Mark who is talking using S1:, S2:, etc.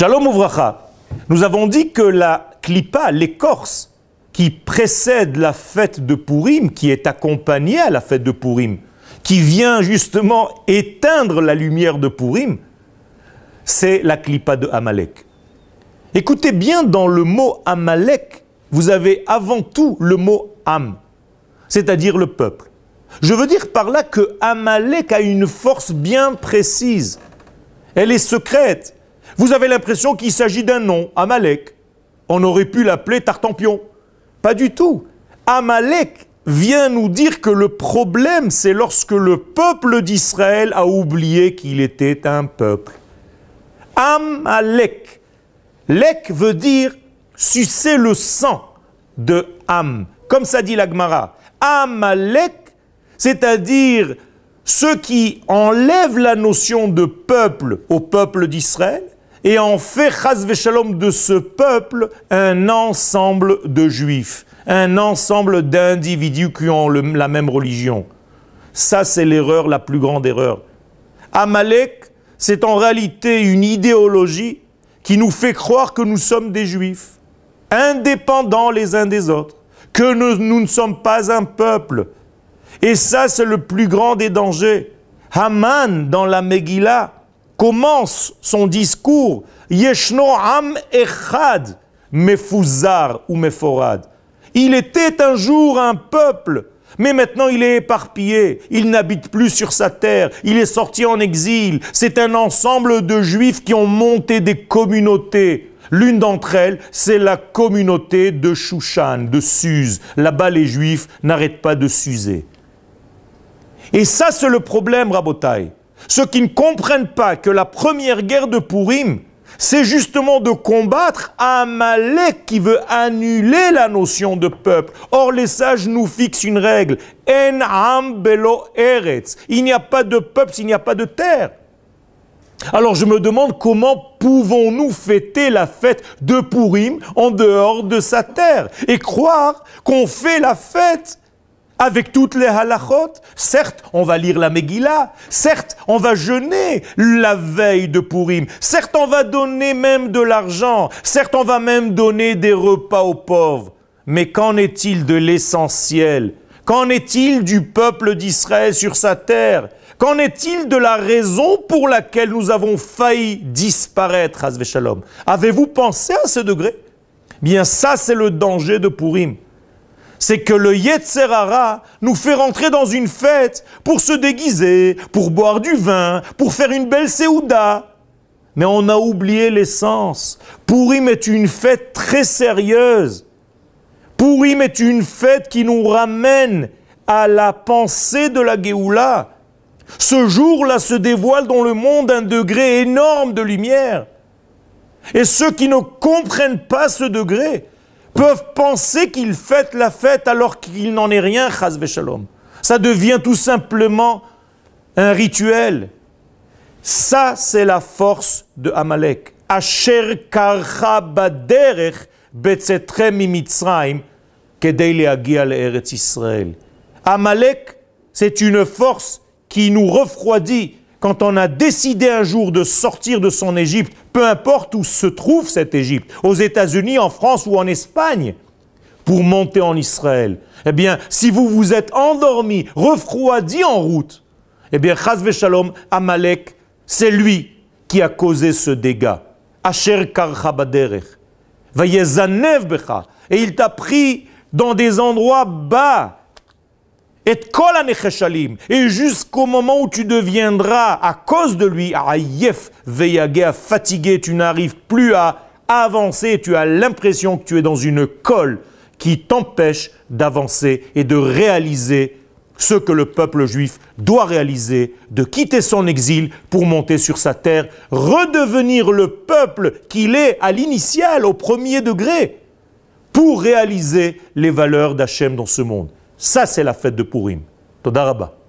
S1: Shalom Ouvracha. Nous avons dit que la klipa, l'écorce, qui précède la fête de Purim, qui est accompagnée à la fête de Purim, qui vient justement éteindre la lumière de Purim, c'est la klipa de Amalek. Écoutez bien, dans le mot Amalek, vous avez avant tout le mot Am, c'est-à-dire le peuple. Je veux dire par là que Amalek a une force bien précise. Elle est secrète. Vous avez l'impression qu'il s'agit d'un nom, Amalek. On aurait pu l'appeler Tartampion. Pas du tout. Amalek vient nous dire que le problème, c'est lorsque le peuple d'Israël a oublié qu'il était un peuple. Amalek. Lek veut dire sucer le sang de Am. Comme ça dit l'Agmara. Amalek, c'est-à-dire ceux qui enlèvent la notion de peuple au peuple d'Israël et en fait, chas de ce peuple un ensemble de juifs, un ensemble d'individus qui ont la même religion. Ça, c'est l'erreur, la plus grande erreur. Amalek, c'est en réalité une idéologie qui nous fait croire que nous sommes des juifs, indépendants les uns des autres, que nous, nous ne sommes pas un peuple. Et ça, c'est le plus grand des dangers. Haman, dans la Megillah, commence son discours Yeshno am echad mefuzar ou meforad. Il était un jour un peuple, mais maintenant il est éparpillé, il n'habite plus sur sa terre, il est sorti en exil. C'est un ensemble de juifs qui ont monté des communautés. L'une d'entre elles, c'est la communauté de Shushan, de Suse. Là-bas, les juifs n'arrêtent pas de s'user. Et ça, c'est le problème, Rabotai. Ceux qui ne comprennent pas que la première guerre de Purim, c'est justement de combattre Amalek qui veut annuler la notion de peuple. Or, les sages nous fixent une règle. En am belo eretz. Il n'y a pas de peuple s'il n'y a pas de terre. Alors je me demande comment pouvons-nous fêter la fête de Purim en dehors de sa terre et croire qu'on fait la fête avec toutes les halachot. Certes, on va lire la Megillah. Certes, on va jeûner la veille de Purim. Certes, on va donner même de l'argent. Certes, on va même donner des repas aux pauvres. Mais qu'en est-il de l'essentiel? Qu'en est-il du peuple d'Israël sur sa terre? Qu'en est-il de la raison pour laquelle nous avons failli disparaître, Shalom? Avez-vous pensé à ce degré? Bien, ça, c'est le danger de Purim c'est que le Yetzerara nous fait rentrer dans une fête pour se déguiser, pour boire du vin, pour faire une belle Seouda. Mais on a oublié l'essence. Pourim est une fête très sérieuse. Pourim est une fête qui nous ramène à la pensée de la Géoula. Ce jour-là se dévoile dans le monde un degré énorme de lumière. Et ceux qui ne comprennent pas ce degré, peuvent penser qu'ils fêtent la fête alors qu'il n'en est rien, chas. Ça devient tout simplement un rituel. Ça, c'est la force de Amalek. Asher karcha baderech. Amalek, c'est une force qui nous refroidit quand on a décidé un jour de sortir de son Égypte, peu importe où se trouve cette Égypte, aux États-Unis, en France ou en Espagne, pour monter en Israël, eh bien, si vous vous êtes endormi, refroidi en route, eh bien, Chazve Shalom, Amalek, c'est lui qui a causé ce dégât. Asher karchabaderech. Becha. Et il t'a pris dans des endroits bas, et jusqu'au moment où tu deviendras, à cause de lui, ayef veyagé, fatigué, tu n'arrives plus à avancer, tu as l'impression que tu es dans une colle qui t'empêche d'avancer et de réaliser ce que le peuple juif doit réaliser, de quitter son exil pour monter sur sa terre, redevenir le peuple qu'il est à l'initial, au premier degré, pour réaliser les valeurs d'Hachem dans ce monde. Ça, c'est la fête de Purim. Todaraba.